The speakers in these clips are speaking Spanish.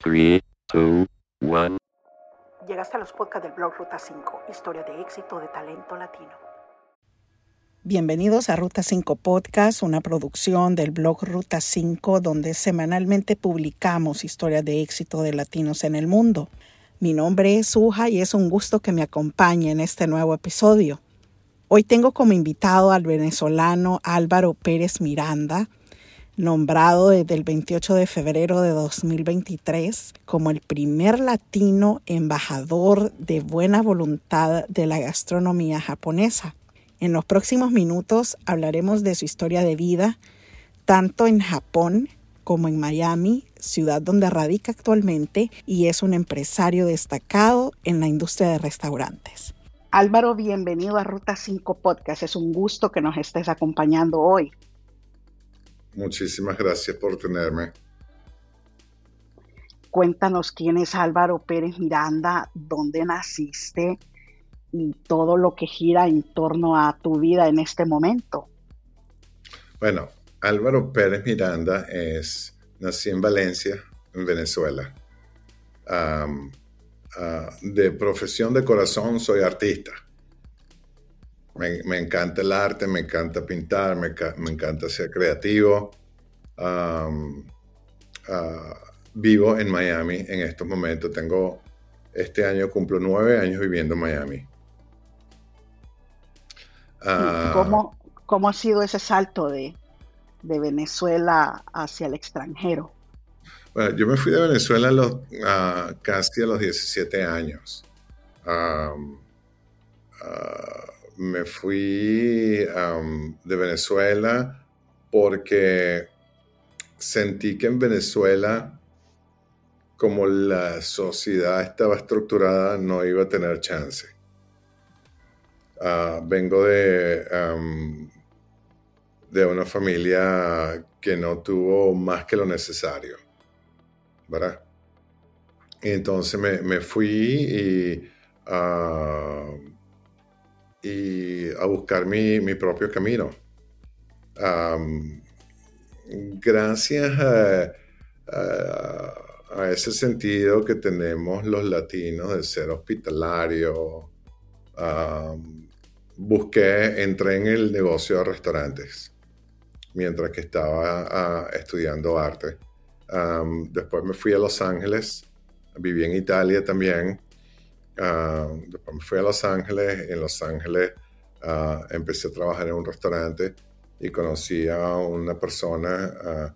3, 2, 1. Llegaste a los podcasts del blog Ruta 5, historia de éxito de talento latino. Bienvenidos a Ruta 5 Podcast, una producción del blog Ruta 5, donde semanalmente publicamos historias de éxito de latinos en el mundo. Mi nombre es Uja y es un gusto que me acompañe en este nuevo episodio. Hoy tengo como invitado al venezolano Álvaro Pérez Miranda, nombrado desde el 28 de febrero de 2023 como el primer latino embajador de buena voluntad de la gastronomía japonesa. En los próximos minutos hablaremos de su historia de vida, tanto en Japón como en Miami, ciudad donde radica actualmente y es un empresario destacado en la industria de restaurantes. Álvaro, bienvenido a Ruta 5 Podcast. Es un gusto que nos estés acompañando hoy. Muchísimas gracias por tenerme. Cuéntanos quién es Álvaro Pérez Miranda, dónde naciste y todo lo que gira en torno a tu vida en este momento. Bueno, Álvaro Pérez Miranda es, nací en Valencia, en Venezuela. Ah, de profesión de corazón soy artista. Me, encanta el arte, me encanta pintar, me, encanta ser creativo. Ah, vivo en Miami en estos momentos. Tengo, este año cumplo nueve años viviendo en Miami. Ah, ¿Cómo, ¿Cómo, ha sido ese salto de, de, Venezuela hacia el extranjero? Bueno, yo me fui de Venezuela los, casi a los 17 años me fui de Venezuela porque sentí que en Venezuela, como la sociedad estaba estructurada, no iba a tener chance. Ah, vengo de, de una familia que no tuvo más que lo necesario, ¿verdad? Y entonces me, fui y... Ah, y a buscar mi, propio camino. Gracias a, ese sentido que tenemos los latinos de ser hospitalario, busqué, entré en el negocio de restaurantes mientras que estaba estudiando arte. después me fui a Los Ángeles, viví en Italia también Ah, después me fui a Los Ángeles. En Los Ángeles ah, empecé a trabajar en un restaurante y conocí a una persona ah,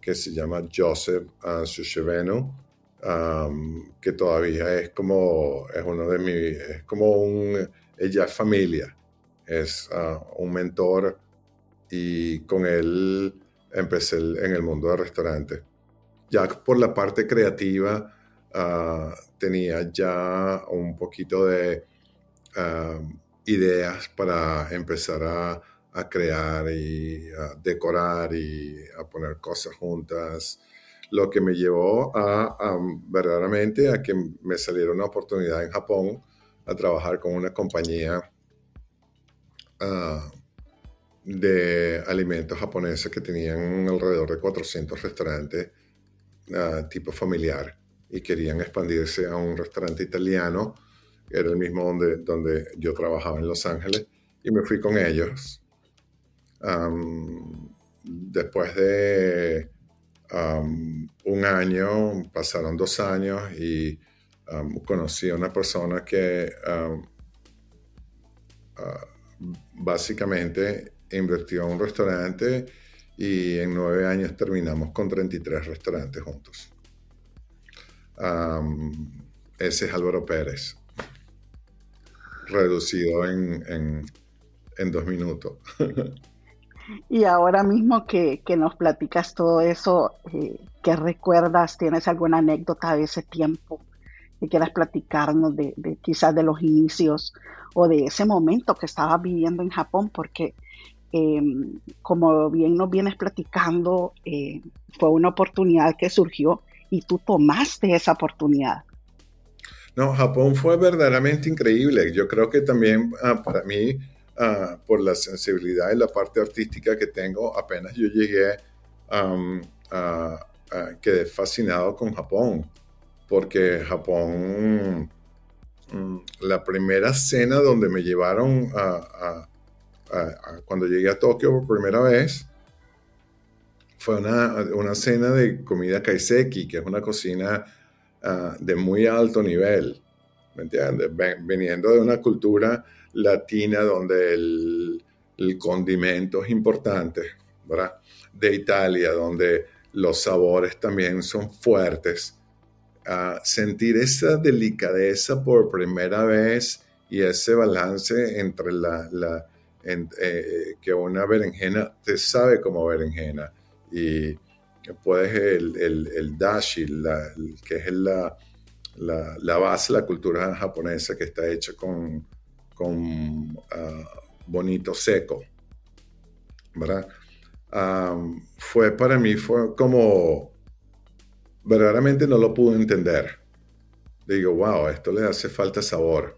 que se llama Joseph Sushevenu, que todavía es como, es uno de mis, es como un, ella es familia, es un mentor y con él empecé en el mundo del restaurante. Ya por la parte creativa, tenía ya un poquito de ideas para empezar a, crear y a decorar y a poner cosas juntas, lo que me llevó a, verdaderamente a que me saliera una oportunidad en Japón a trabajar con una compañía ah, de alimentos japoneses que tenían alrededor de 400 restaurantes ah, tipo familiar y querían expandirse a un restaurante italiano, que era el mismo donde, donde yo trabajaba en Los Ángeles, y me fui con ellos. Después de un año, pasaron dos años y conocí a una persona que ah, básicamente invirtió en un restaurante y en nueve años terminamos con 33 restaurantes juntos ese es Álvaro Pérez, reducido en, dos minutos. y ahora mismo que, nos platicas todo eso, eh, ¿qué recuerdas? ¿Tienes alguna anécdota de ese tiempo que quieras platicarnos de, quizás de los inicios o de ese momento que estabas viviendo en Japón? Porque em, como bien nos vienes platicando, eh, fue una oportunidad que surgió y tú tomaste esa oportunidad. No, Japón fue verdaderamente increíble. Yo creo que también ah, para mí, ah, por la sensibilidad y la parte artística que tengo, apenas yo llegué a, ah, quedé fascinado con Japón, porque Japón, mm, la primera cena donde me llevaron a, cuando llegué a Tokio por primera vez, fue una, cena de comida kaiseki, que es una cocina ah, de muy alto nivel, ¿me entiendes? Veniendo de una cultura latina donde el, condimento es importante, ¿verdad? De Italia, donde los sabores también son fuertes. Ah, sentir esa delicadeza por primera vez y ese balance entre la, la eh, que una berenjena te sabe como berenjena y puedes el, el, dashi, que es la, la, la, base la cultura japonesa que está hecha con, con ah, bonito seco, ¿verdad? fue para mí, fue como, verdaderamente no lo pude entender. Digo, wow, esto le hace falta sabor,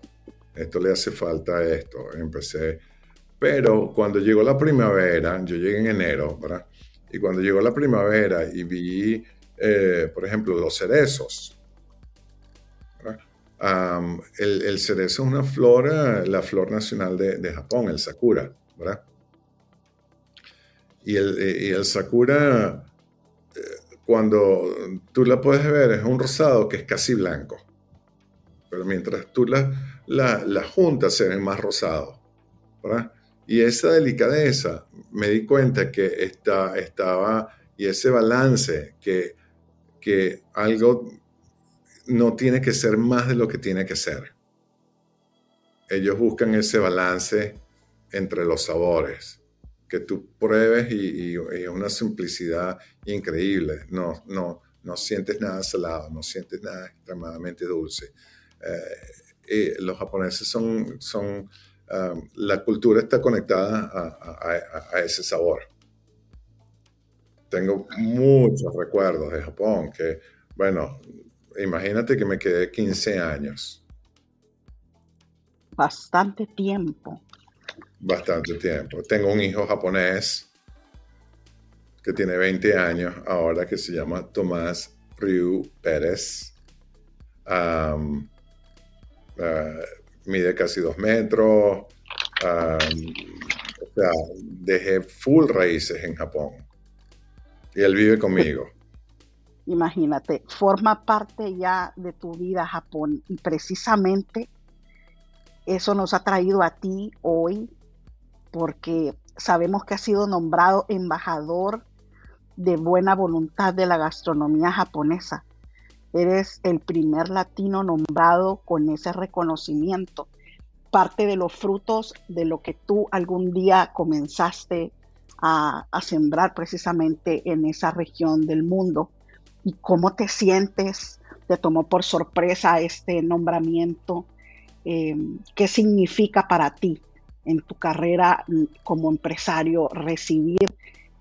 esto le hace falta esto. Empecé, pero cuando llegó la primavera, yo llegué en enero, ¿verdad? Y cuando llegó la primavera y vi, eh, por ejemplo, los cerezos, el, cerezo es una flor, la flor nacional de, Japón, el sakura, ¿verdad? Y el, el sakura, eh, cuando tú la puedes ver, es un rosado que es casi blanco. Pero mientras tú la, la, la juntas, se ve más rosado, ¿verdad? Y esa delicadeza, me di cuenta que está, estaba, y ese balance, que, que algo no tiene que ser más de lo que tiene que ser. Ellos buscan ese balance entre los sabores, que tú pruebes y, es una simplicidad increíble. No, no, no sientes nada salado, no sientes nada extremadamente dulce. Eh, los japoneses son, son Um, la cultura está conectada a, ese sabor. Tengo muchos recuerdos de Japón que, bueno, imagínate que me quedé 15 años. Bastante tiempo. Bastante tiempo. Tengo un hijo japonés que tiene 20 años ahora que se llama Tomás Ryu Pérez. Um, uh, mide casi dos metros. o sea, dejé full raíces en Japón. Y él vive conmigo. Imagínate, forma parte ya de tu vida Japón y precisamente eso nos ha traído a ti hoy porque sabemos que has sido nombrado embajador de buena voluntad de la gastronomía japonesa. Eres el primer latino nombrado con ese reconocimiento, parte de los frutos de lo que tú algún día comenzaste a, sembrar precisamente en esa región del mundo. ¿Y cómo te sientes? ¿Te tomó por sorpresa este nombramiento? Em, ¿Qué significa para ti en tu carrera como empresario recibir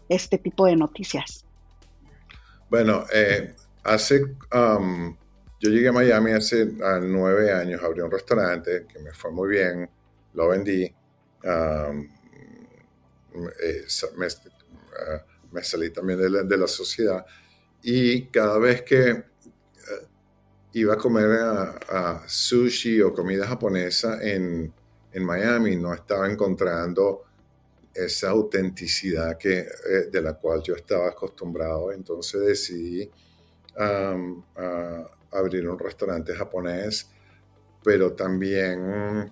este tipo de noticias? Bueno, eh, Hace, yo llegué a Miami hace nueve años, abrí un restaurante que me fue muy bien, lo vendí, eh, uh, me, salí también de la, sociedad y cada vez que uh, iba a comer a, sushi o comida japonesa en, en, Miami, no estaba encontrando esa autenticidad que, eh, de la cual yo estaba acostumbrado, entonces decidí abrir un restaurante japonés, pero también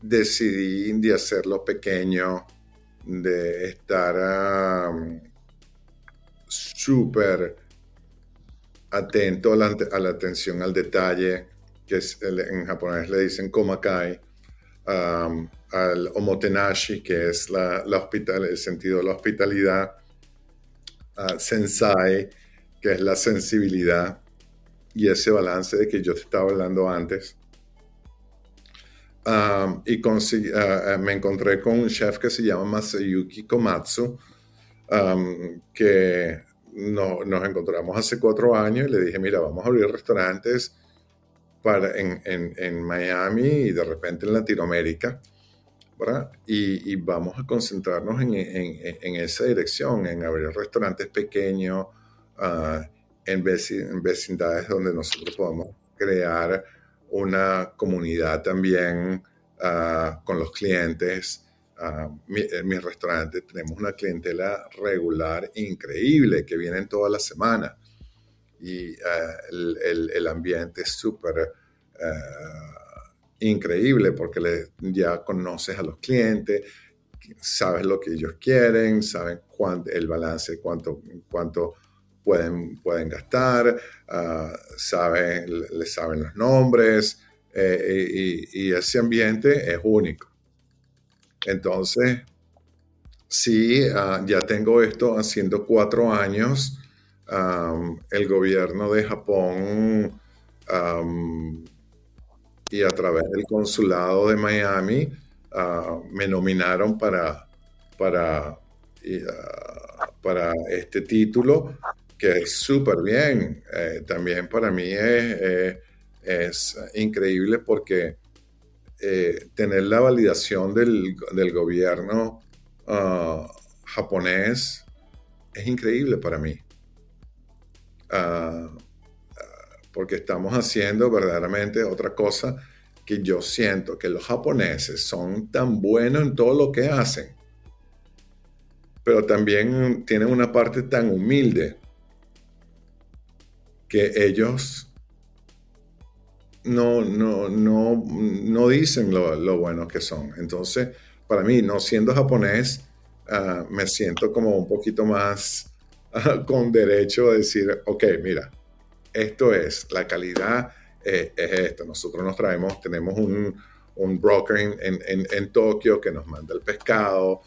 decidí de hacerlo pequeño, de estar súper atento a la, atención al detalle, que es, en japonés le dicen komakai, al omotenashi, que es la, hospital, el sentido de la hospitalidad, sensai, que es la sensibilidad y ese balance de que yo te estaba hablando antes. Um, y uh, me encontré con un chef que se llama Masayuki Komatsu, um, que no, nos encontramos hace cuatro años y le dije, mira, vamos a abrir restaurantes para, en, en, en, Miami y de repente en Latinoamérica. ¿verdad? Y, vamos a concentrarnos en, esa dirección, en abrir restaurantes pequeños, uh, en, vecindades donde nosotros podamos crear una comunidad también ah, con los clientes. Uh, en mi restaurante tenemos una clientela regular increíble que vienen toda la semana y el, el, ambiente es súper increíble porque le, ya conoces a los clientes, sabes lo que ellos quieren, saben cuánto, el balance, cuánto, cuánto pueden, pueden gastar, uh, saben, le saben los nombres eh, y, ese ambiente es único. Entonces, sí, ah, ya tengo esto haciendo cuatro años. el gobierno de Japón y a través del consulado de Miami ah, me nominaron para, para, ah, para este título, que es súper bien. Eh, también para mí es, es increíble porque eh, tener la validación del, del gobierno ah, japonés es increíble para mí. Porque estamos haciendo verdaderamente otra cosa que yo siento que los japoneses son tan buenos en todo lo que hacen, pero también tienen una parte tan humilde que ellos no, no, no, no dicen lo, lo buenos que son. Entonces, para mí, no siendo japonés, ah, me siento como un poquito más ah, con derecho a decir, ok, mira, esto es, la calidad eh, es esta. Nosotros nos traemos, tenemos un, broker en, Tokio que nos manda el pescado,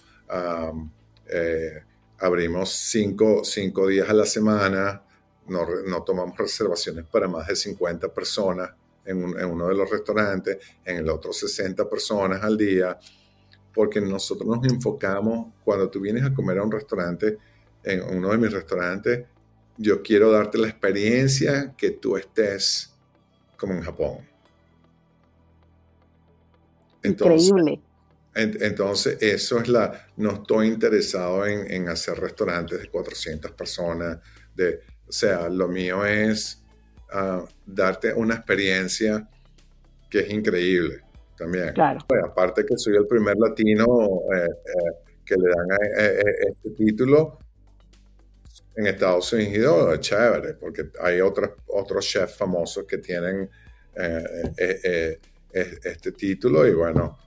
eh, abrimos cinco, días a la semana, no, tomamos reservaciones para más de 50 personas en, uno de los restaurantes, en el otro 60 personas al día, porque nosotros nos enfocamos, cuando tú vienes a comer a un restaurante, en uno de mis restaurantes, yo quiero darte la experiencia que tú estés como en Japón. Increíble. entonces, eso es la, no estoy interesado en, hacer restaurantes de 400 personas, de, o sea, lo mío es ah, darte una experiencia que es increíble también. Claro. aparte que soy el primer latino eh, eh, que le dan eh, este título, en Estados Unidos es chévere, porque hay otros, otros chefs famosos que tienen eh, este título y bueno,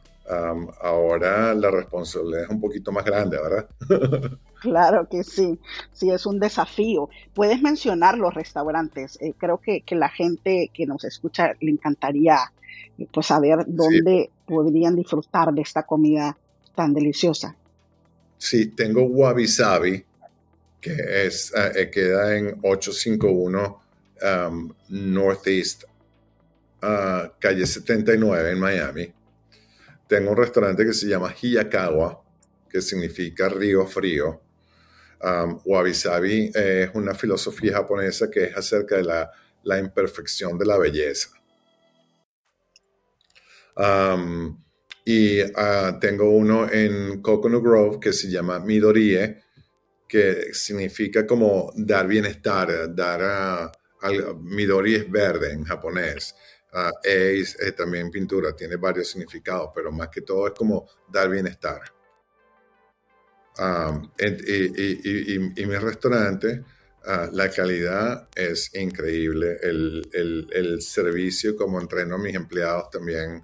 ahora la responsabilidad es un poquito más grande, ¿verdad? Claro que sí, sí, es un desafío. Puedes mencionar los restaurantes. creo que, que, la gente que nos escucha le encantaría pues saber dónde podrían disfrutar de esta comida tan deliciosa. Sí, tengo Wabi Sabi, que es, eh, queda en 851 um, Northeast, uh, calle 79 en Miami. Tengo un restaurante que se llama Hiyakawa, que significa río frío. Um, Wabi Sabi es una filosofía japonesa que es acerca de la, imperfección de la belleza. Um, y uh, tengo uno en Coconut Grove que se llama Midorie, que significa como dar bienestar, dar Midori es verde en japonés. Uh, es, también pintura, tiene varios significados, pero más que todo es como dar bienestar. y, mi restaurante, la calidad es increíble. El, servicio, como entreno a mis empleados, también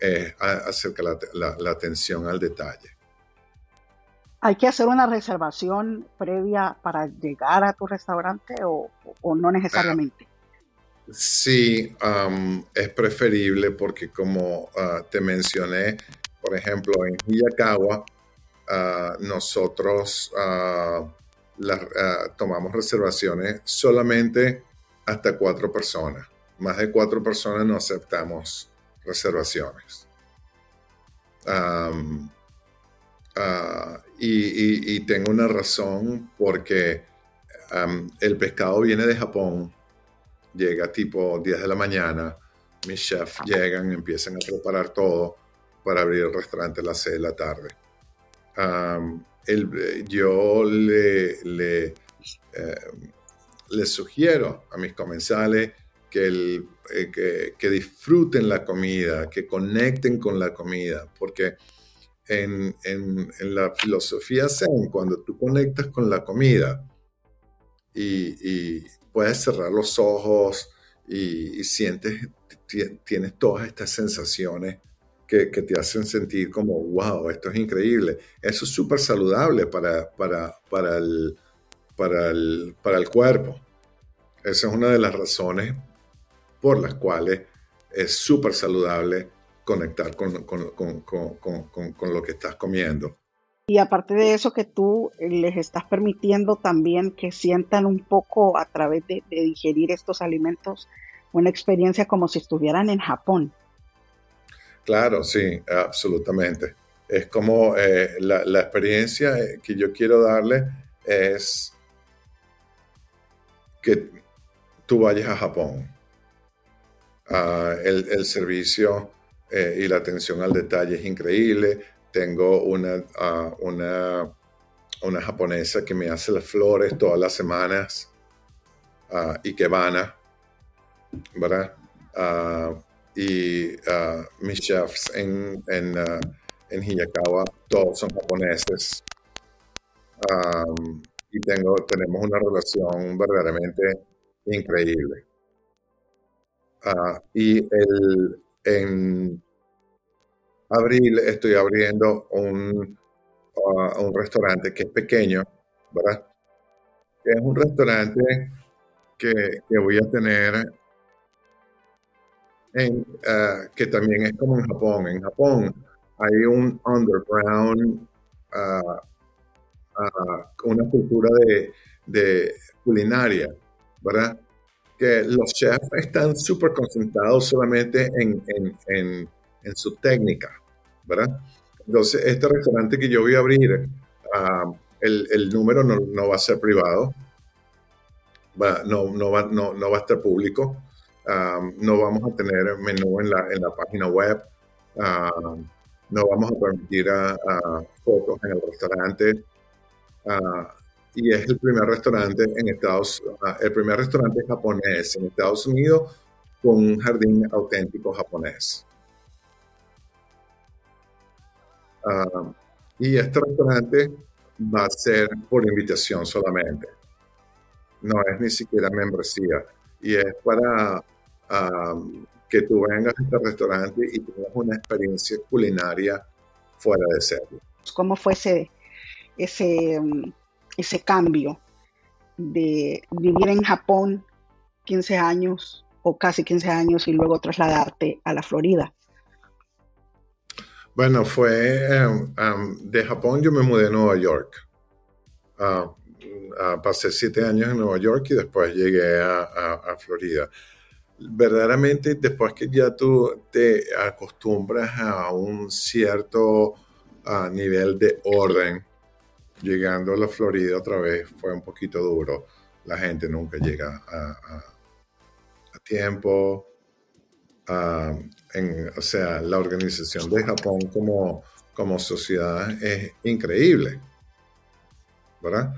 es acerca la, la atención al detalle. ¿Hay que hacer una reservación previa para llegar a tu restaurante o, no necesariamente? Sí, es preferible porque como uh, te mencioné, por ejemplo, en Hiyakawa, uh, nosotros uh, tomamos reservaciones solamente hasta cuatro personas. Más de cuatro personas no aceptamos reservaciones. Ah, y, tengo una razón porque el pescado viene de Japón, llega tipo 10 de la mañana, mis chefs llegan, empiezan a preparar todo para abrir el restaurante a las 6 de la tarde. yo le, eh, le, sugiero a mis comensales eh, que, que, disfruten la comida, que conecten con la comida, porque en, en, la filosofía Zen, cuando tú conectas con la comida y puedes cerrar los ojos y, sientes, tienes todas estas sensaciones que, te hacen sentir como, wow, esto es increíble. Eso es súper saludable para, para, para, el, para, el, para el cuerpo. Esa es una de las razones por las cuales es súper saludable conectar con, con, con, con, lo que estás comiendo. Y aparte de eso, que tú les estás permitiendo también que sientan un poco a través de, digerir estos alimentos una experiencia como si estuvieran en Japón. Claro, sí, absolutamente. Es como eh, la, experiencia que yo quiero darle es que tú vayas a Japón. Ah, el, servicio eh, y la atención al detalle es increíble. Tengo una, ah, una, una, japonesa que me hace las flores todas las semanas uh, y que van, ¿verdad? y uh, mis chefs en, en, uh, en Hiyakawa, todos son japoneses. Um, y tengo, tenemos una relación verdaderamente increíble. Uh, y el, en abril estoy abriendo un, un restaurante que es pequeño, ¿verdad? Es un restaurante que, que voy a tener eh, que también es como en Japón. En Japón hay un underground, uh, una cultura de, culinaria, ¿verdad? Que los chefs están súper concentrados solamente en, su técnica, ¿verdad? Entonces, este restaurante que yo voy a abrir, ah, el, número no, va a ser privado, no, va, a estar público no vamos a tener menú en la, en página web, no vamos a permitir a, fotos en el restaurante. y es el primer restaurante en Estados el primer restaurante japonés en Estados Unidos con un jardín auténtico japonés. Y este restaurante va a ser por invitación solamente. No es ni siquiera membresía. Y es para que tú vengas a este restaurante y tengas una experiencia culinaria fuera de serie. ¿Cómo fue ese, ese, mm, ese cambio de vivir en Japón 15 años o casi 15 años y luego trasladarte a la Florida? Bueno, fue em, de Japón yo me mudé a Nueva York. Ah, ah, pasé siete años en Nueva York y después llegué a, a Florida verdaderamente después que ya tú te acostumbras a un cierto nivel de orden, llegando a la Florida otra vez fue un poquito duro. La gente nunca llega a, tiempo. O sea, la organización de Japón como, como sociedad es increíble. ¿Verdad?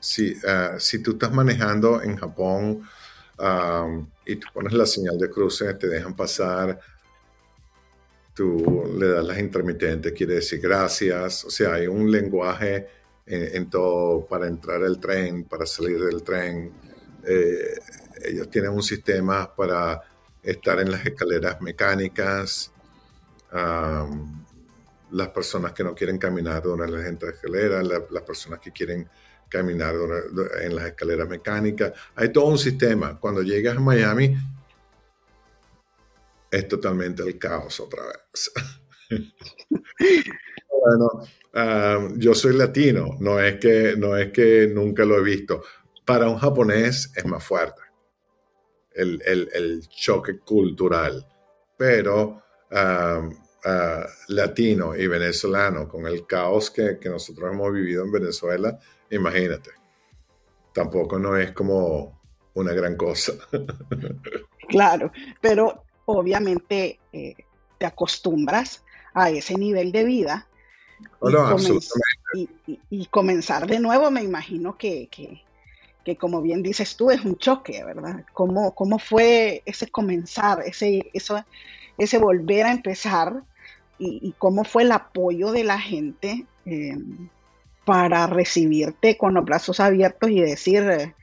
si, ah, si tú estás manejando en Japón, y tú pones la señal de cruce, te dejan pasar, tú le das las intermitentes, quiere decir gracias, o sea, hay un lenguaje en, todo para entrar al tren, para salir del tren. Eh, ellos tienen un sistema para estar en las escaleras mecánicas. las personas que no quieren caminar durante las escaleras, las personas que quieren caminar en las escaleras mecánicas. Hay todo un sistema. Cuando llegas a Miami, es totalmente el caos otra vez. bueno, yo soy latino, no es, que, no es que nunca lo he visto. Para un japonés es más fuerte el, choque cultural, pero ah, ah, latino y venezolano, con el caos que, que nosotros hemos vivido en Venezuela, imagínate. Tampoco no es como una gran cosa. claro, pero obviamente eh, te acostumbras a ese nivel de vida. Oh, y, no, comenz- absolutamente. y- y- y comenzar de nuevo, me imagino que, que- que como bien dices tú, es un choque, ¿verdad? ¿Cómo, cómo fue ese comenzar, ese, eso, ese volver a empezar y, cómo fue el apoyo de la gente eh, para recibirte con los brazos abiertos y decir,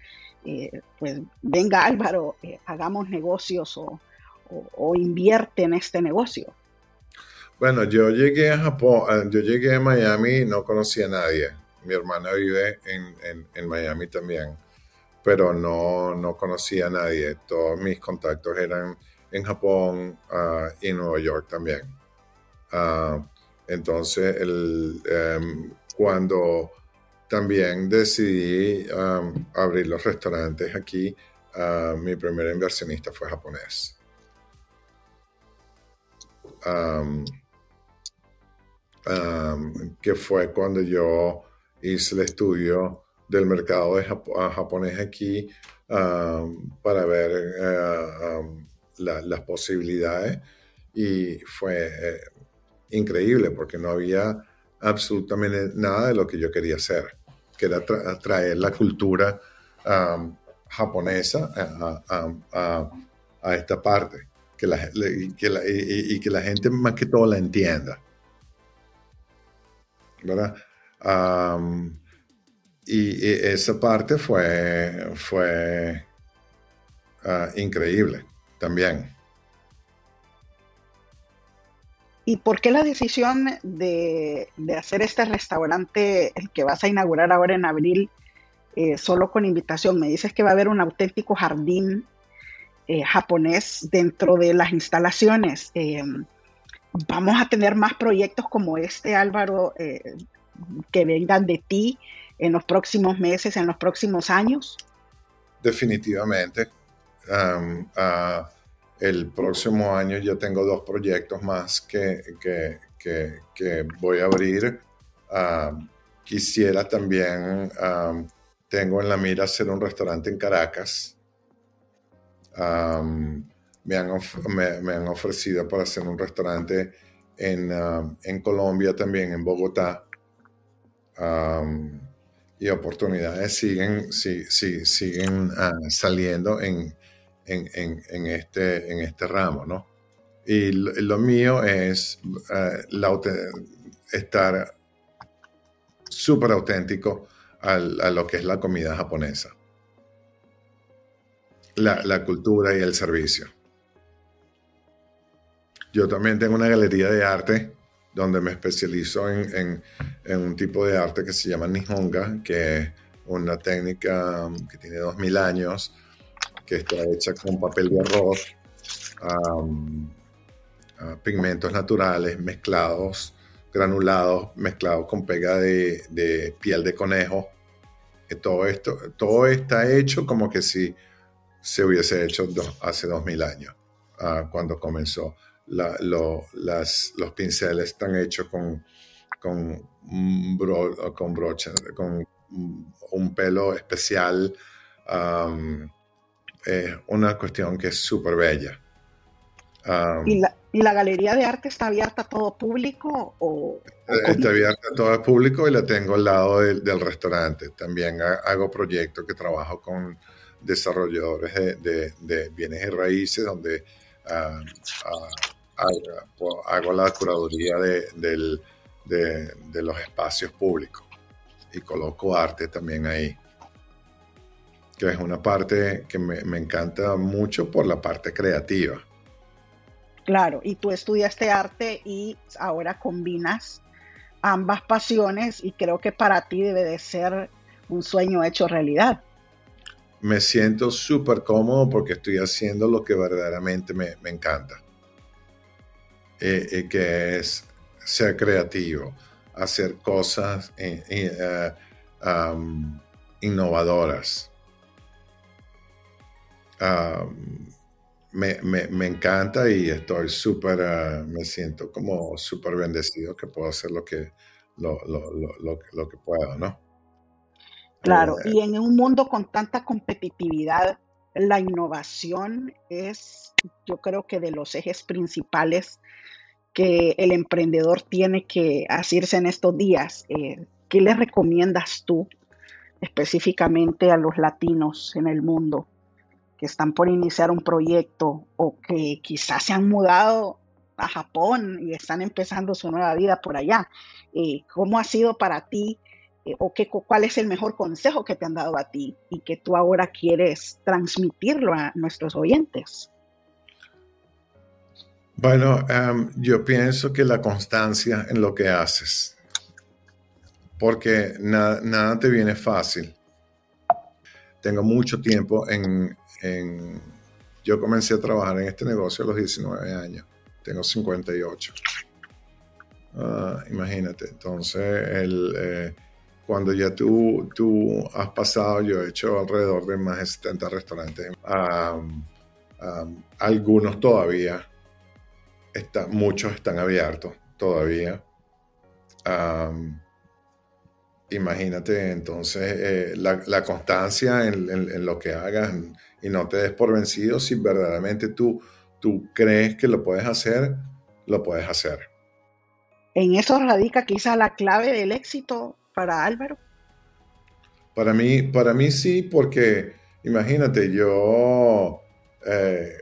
eh, pues venga Álvaro, eh, hagamos negocios o, o- invierte en este negocio? Bueno, yo llegué a Japón, eh, yo llegué a Miami y no conocía a nadie. Mi hermana vive en- en Miami también, pero no, no conocía a nadie. Todos mis contactos eran en Japón ah, y Nueva York también. Ah, entonces, el, em, cuando también decidí abrir los restaurantes aquí, ah, mi primer inversionista fue japonés. Que fue cuando yo hice el estudio del mercado de ah, japonés aquí am, para ver la- las posibilidades y fue eh, increíble porque no había absolutamente nada de lo que yo quería hacer, que era tra- traer la cultura am, japonesa a, esta parte que la, que la- y- que la gente más que todo la entienda. ¿Verdad? Y, esa parte fue, fue ah, increíble también. ¿Y por qué la decisión de, de hacer este restaurante, el que vas a inaugurar ahora en abril, eh, solo con invitación? Me dices que va a haber un auténtico jardín eh, japonés dentro de las instalaciones. Eh, ¿Vamos a tener más proyectos como este, Álvaro, que vengan de ti en los próximos meses, en los próximos años? Definitivamente. Am, el próximo año ya tengo dos proyectos más que, que- que- voy a abrir. Quisiera también, am, tengo en la mira hacer un restaurante en Caracas. Me, han me- han ofrecido para hacer un restaurante en, en Colombia también, en Bogotá. Y oportunidades siguen, sí, siguen ah, saliendo en, en, este, en este ramo, ¿no? Y lo, mío es ah, estar súper auténtico a lo que es la comida japonesa. La, la cultura y el servicio. Yo también tengo una galería de arte donde me especializo en, un tipo de arte que se llama Nihonga, que es una técnica um, que tiene 2000 años, que está hecha con papel de arroz, um, pigmentos naturales mezclados, granulados, mezclados con pega de, piel de conejo. Todo esto, todo está hecho como que si se hubiese hecho do- hace 2000 años, ah, cuando comenzó. La- lo- las- los pinceles están hechos con, con, bro- con brocha, con un pelo especial. am, es una cuestión que es súper bella. Am, ¿Y la, y la galería de arte está abierta a todo público o, o cómo? Está abierta a todo público y la tengo al lado del, del restaurante. También ha- hago proyectos que trabajo con desarrolladores de, de- de bienes y raíces, donde ah, ah, hago, pues, hago la curaduría de, del- de- de los espacios públicos y coloco arte también ahí. Que es una parte que me, me encanta mucho por la parte creativa. Claro, y tú estudiaste arte y ahora combinas ambas pasiones y creo que para ti debe de ser un sueño hecho realidad. me siento súper cómodo porque estoy haciendo lo que verdaderamente me, me encanta. Eh, eh, que es ser creativo, hacer cosas eh, eh, um, innovadoras. Um, me, me- me encanta y estoy súper, me siento como súper bendecido que puedo hacer lo que, lo, lo- lo- lo- que puedo, ¿no? Claro, y en un mundo con tanta competitividad, la innovación es, yo creo que de los ejes principales que el emprendedor tiene que hacerse en estos días? Eh, ¿Qué le recomiendas tú específicamente a los latinos en el mundo que están por iniciar un proyecto o que quizás se han mudado a Japón y están empezando su nueva vida por allá? Eh, ¿Cómo ha sido para ti eh, o qué, cuál es el mejor consejo que te han dado a ti y que tú ahora quieres transmitirlo a nuestros oyentes? Bueno, em, yo pienso que la constancia en lo que haces, porque nada te viene fácil. Tengo mucho tiempo en, Yo comencé a trabajar en este negocio a los 19 años, tengo 58. Ah, imagínate, entonces el, eh, cuando ya tú, tú has pasado, yo he hecho alrededor de más de 70 restaurantes, algunos todavía muchos están abiertos todavía. imagínate entonces eh, la, constancia en, lo que hagas y no te des por vencido si verdaderamente tú, tú crees que lo puedes hacer, lo puedes hacer. En eso radica quizá la clave del éxito para Álvaro. Para mí, para mí sí, porque imagínate, yo eh,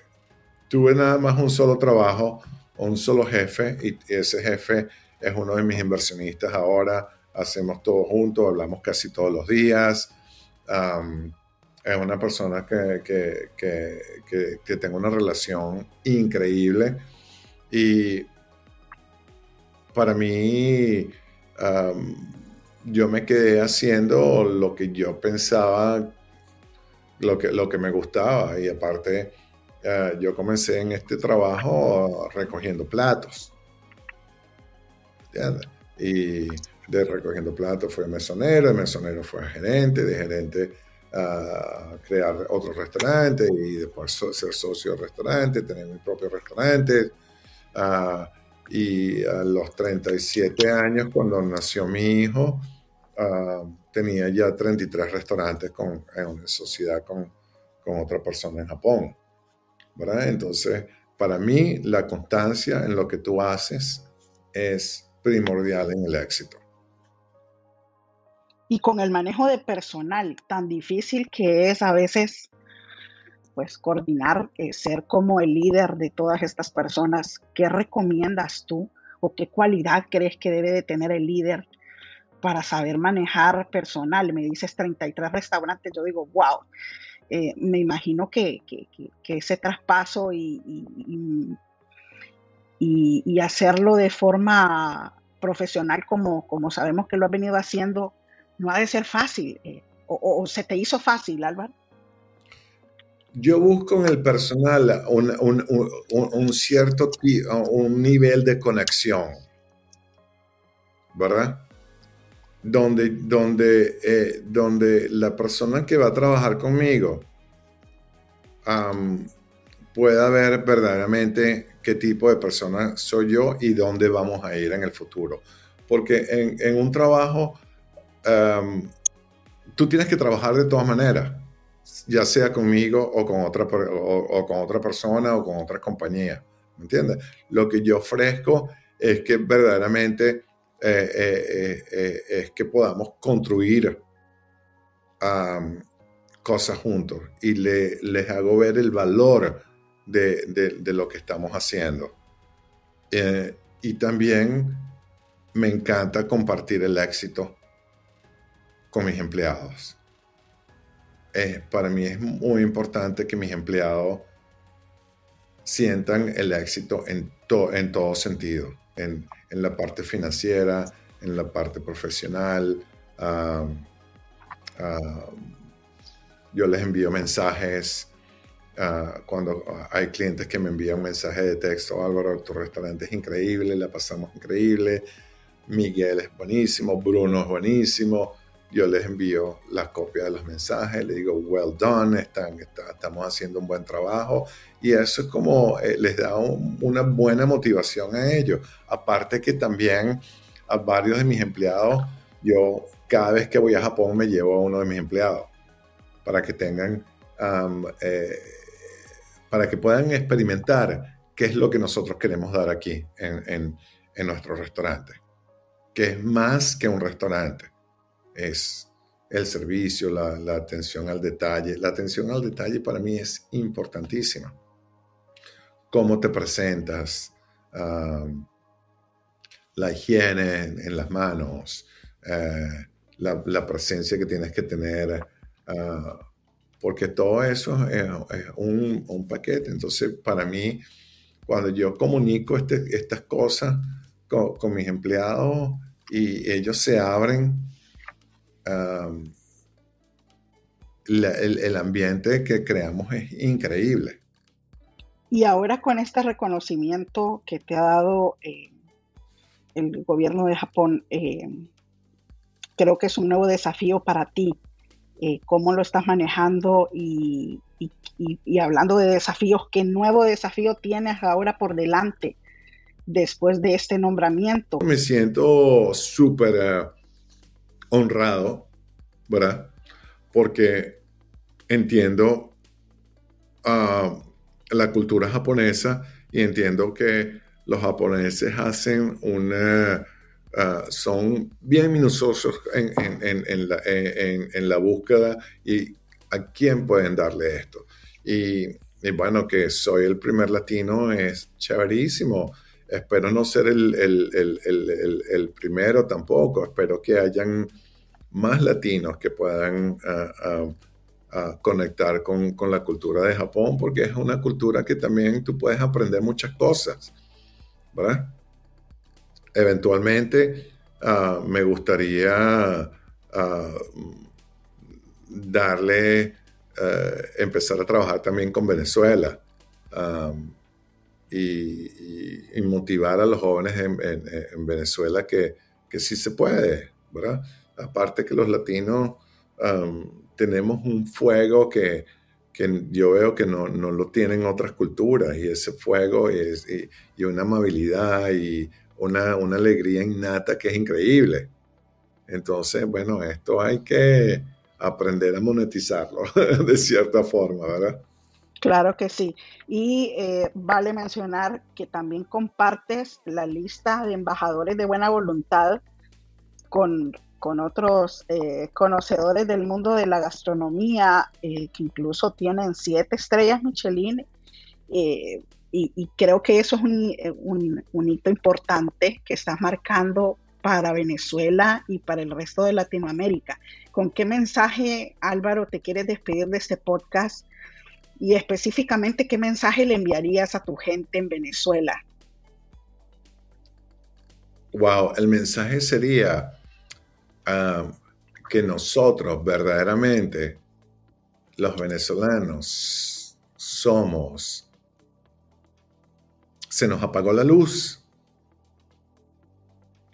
tuve nada más un solo trabajo un solo jefe y ese jefe es uno de mis inversionistas ahora. Hacemos todo juntos, hablamos casi todos los días. es una persona que, que, que, que, tengo una relación increíble y para mí yo me quedé haciendo lo que yo pensaba, lo que, lo que me gustaba y aparte eh, yo comencé en este trabajo recogiendo platos. Y de recogiendo platos fue mesonero, de mesonero fue gerente, de gerente a crear otro restaurante y después ser socio del restaurante, tener mi propio restaurante. Ah, y a los 37 años, cuando nació mi hijo, ah, tenía ya 33 restaurantes con, en sociedad con, con otra persona en Japón. Entonces, para mí, la constancia en lo que tú haces es primordial en el éxito. Y con el manejo de personal, tan difícil que es a veces, pues, coordinar, eh, ser como el líder de todas estas personas, ¿qué recomiendas tú o qué cualidad crees que debe de tener el líder para saber manejar personal? Me dices 33 restaurantes, yo digo, wow, eh, me imagino que, ese traspaso y, hacerlo de forma profesional como, sabemos que lo has venido haciendo no ha de ser fácil. Eh, o, se te hizo fácil, Álvaro? Yo busco en el personal un, cierto un nivel de conexión, ¿verdad? donde, donde, eh, donde la persona que va a trabajar conmigo pueda ver verdaderamente qué tipo de persona soy yo y dónde vamos a ir en el futuro. Porque en, un trabajo, tú tienes que trabajar de todas maneras, ya sea conmigo o con otra, o, con otra persona o con otra compañía. ¿Me entiendes? Lo que yo ofrezco es que verdaderamente eh, eh, eh, es que podamos construir cosas juntos y le, les hago ver el valor de, lo que estamos haciendo. y también me encanta compartir el éxito con mis empleados. Para mí es muy importante que mis empleados sientan el éxito en, en todo sentido en, la parte financiera, en la parte profesional. yo les envío mensajes. Ah, cuando hay clientes que me envían un mensaje de texto, Álvaro, tu restaurante es increíble, la pasamos increíble, Miguel es buenísimo, Bruno es buenísimo, yo les envío las copias de los mensajes, les digo, well done, están, estamos haciendo un buen trabajo y eso es como eh, les da una buena motivación a ellos. Aparte que también a varios de mis empleados, yo cada vez que voy a Japón me llevo a uno de mis empleados para que tengan, eh, para que puedan experimentar qué es lo que nosotros queremos dar aquí en, en nuestro restaurante, que es más que un restaurante, es el servicio, la, atención al detalle. La atención al detalle para mí es importantísima. Cómo te presentas, la higiene en, las manos, eh, la, presencia que tienes que tener, ah, porque todo eso es, un, paquete. Entonces, para mí, cuando yo comunico este, estas cosas con mis empleados y ellos se abren, el, ambiente que creamos es increíble. Y ahora con este reconocimiento que te ha dado eh, el gobierno de Japón, eh, creo que es un nuevo desafío para ti. Eh, ¿Cómo lo estás manejando? Y, y, hablando de desafíos, ¿qué nuevo desafío tienes ahora por delante después de este nombramiento? Me siento súper honrado ¿verdad? Porque entiendo ah, la cultura japonesa y entiendo que los japoneses hacen una... Ah, son bien minuciosos en, la, búsqueda y a quién pueden darle esto. Y, bueno, que soy el primer latino es chéverísimo. Espero no ser el, el primero tampoco. Espero que hayan más latinos que puedan ah, ah, ah, conectar con, la cultura de Japón, porque es una cultura que también tú puedes aprender muchas cosas, ¿verdad? Eventualmente me gustaría darle, empezar a trabajar también con Venezuela. Y, motivar a los jóvenes en, Venezuela que, que sí se puede, ¿verdad? aparte que los latinos tenemos un fuego que, yo veo que no, lo tienen otras culturas y ese fuego es, y, una amabilidad y una, una, alegría innata que es increíble. Entonces, bueno, esto hay que aprender a monetizarlo de cierta forma, ¿verdad? Claro que sí. Y eh, vale mencionar que también compartes la lista de embajadores de buena voluntad con con otros eh, conocedores del mundo de la gastronomía, eh, que incluso tienen siete estrellas Michelin. Y, creo que eso es un, un, hito importante que estás marcando para Venezuela y para el resto de Latinoamérica. ¿Con qué mensaje, Álvaro, te quieres despedir de este podcast? Y específicamente, ¿qué mensaje le enviarías a tu gente en Venezuela? Wow, el mensaje sería, que nosotros verdaderamente, los venezolanos, somos, se nos apagó la luz.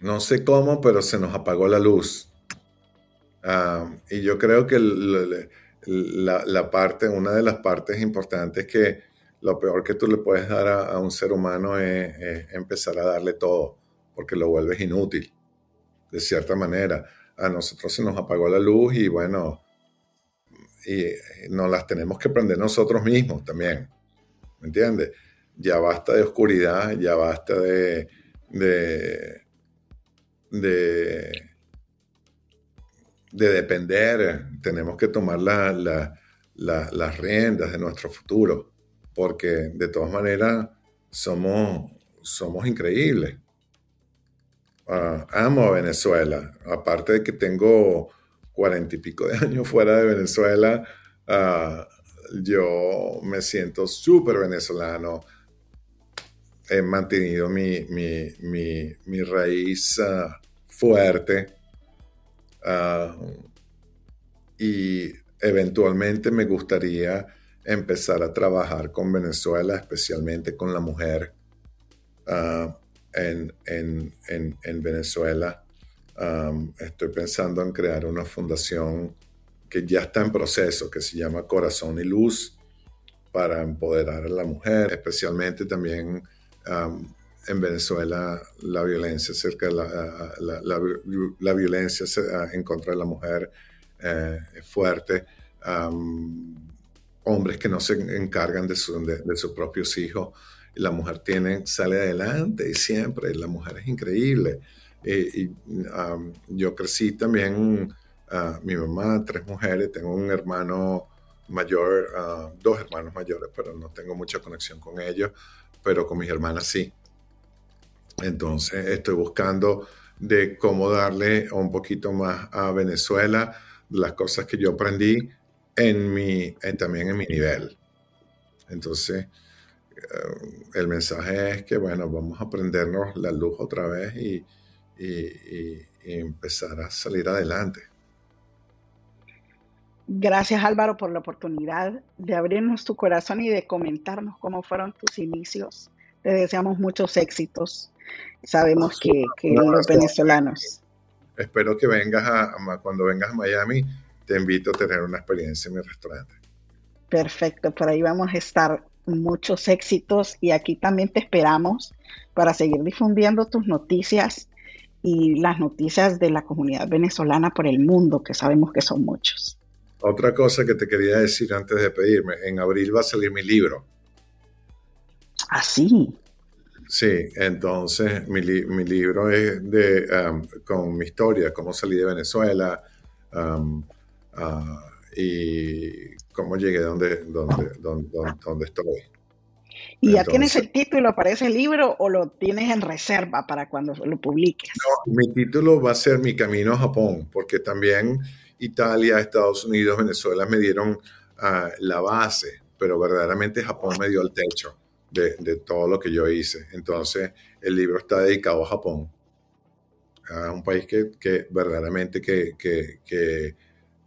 No sé cómo, pero se nos apagó la luz. y yo creo que la, parte, una de las partes importantes que lo peor que tú le puedes dar a, un ser humano es, empezar a darle todo, porque lo vuelves inútil, de cierta manera a nosotros se nos apagó la luz y bueno, y nos las tenemos que prender nosotros mismos también. ¿Me entiendes? Ya basta de oscuridad, ya basta de, de, depender. Tenemos que tomar las riendas de nuestro futuro, porque de todas maneras somos, somos increíbles. Ah, amo a Venezuela. Aparte de que tengo cuarenta y pico de años fuera de Venezuela, ah, yo me siento súper venezolano. He mantenido mi, mi, raíz ah, fuerte. Y eventualmente me gustaría empezar a trabajar con Venezuela, especialmente con la mujer en, Venezuela. Um, estoy pensando en crear una fundación que ya está en proceso, que se llama Corazón y Luz, para empoderar a la mujer, especialmente también um, en Venezuela la violencia cerca la, la, violencia en contra de la mujer eh, es fuerte. Hombres que no se encargan de, de sus propios hijos la mujer tiene, sale adelante y siempre, la mujer es increíble. y yo crecí también, mi mamá, tres mujeres, tengo un hermano mayor, dos hermanos mayores, pero no tengo mucha conexión con ellos, pero con mis hermanas sí. Entonces estoy buscando de cómo darle un poquito más a Venezuela las cosas que yo aprendí en mi, también en mi nivel. Entonces, eh, el mensaje es que, bueno, vamos a prendernos la luz otra vez y empezar a salir adelante. Gracias Álvaro por la oportunidad de abrirnos tu corazón y de comentarnos cómo fueron tus inicios. Te deseamos muchos éxitos. Sabemos que, los venezolanos. Espero que vengas a, cuando vengas a Miami, te invito a tener una experiencia en mi restaurante. Perfecto, por ahí vamos a estar. Muchos éxitos y aquí también te esperamos para seguir difundiendo tus noticias y las noticias de la comunidad venezolana por el mundo, que sabemos que son muchos. Otra cosa que te quería decir antes de pedirme, en abril va a salir mi libro. ¿Ah, sí? Entonces mi, libro es de, um, con mi historia, cómo salí de Venezuela um, uh, y cómo llegué donde, donde, donde, estoy. ¿Y ya tienes el título para ese libro o lo tienes en reserva para cuando lo publiques? No, mi título va a ser Mi Camino a Japón, porque también Italia, Estados Unidos, Venezuela me dieron ah, la base, pero verdaderamente Japón me dio el techo de, todo lo que yo hice. Entonces, el libro está dedicado a Japón, a un país que, verdaderamente que,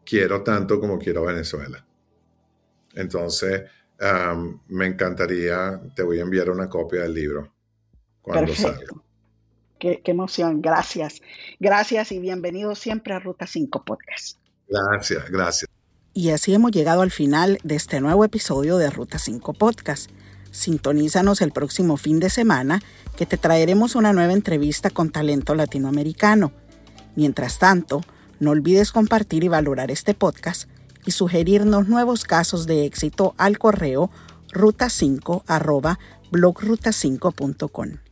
quiero tanto como quiero a Venezuela. Entonces, me encantaría, te voy a enviar una copia del libro cuando salga. Qué, emoción, gracias. Gracias y bienvenido siempre a Ruta 5 Podcast. Gracias, gracias. Y así hemos llegado al final de este nuevo episodio de Ruta 5 Podcast. Sintonízanos el próximo fin de semana que te traeremos una nueva entrevista con talento latinoamericano. Mientras tanto, no olvides compartir y valorar este podcast y sugerirnos nuevos casos de éxito al correo ruta5 blogruta5.com.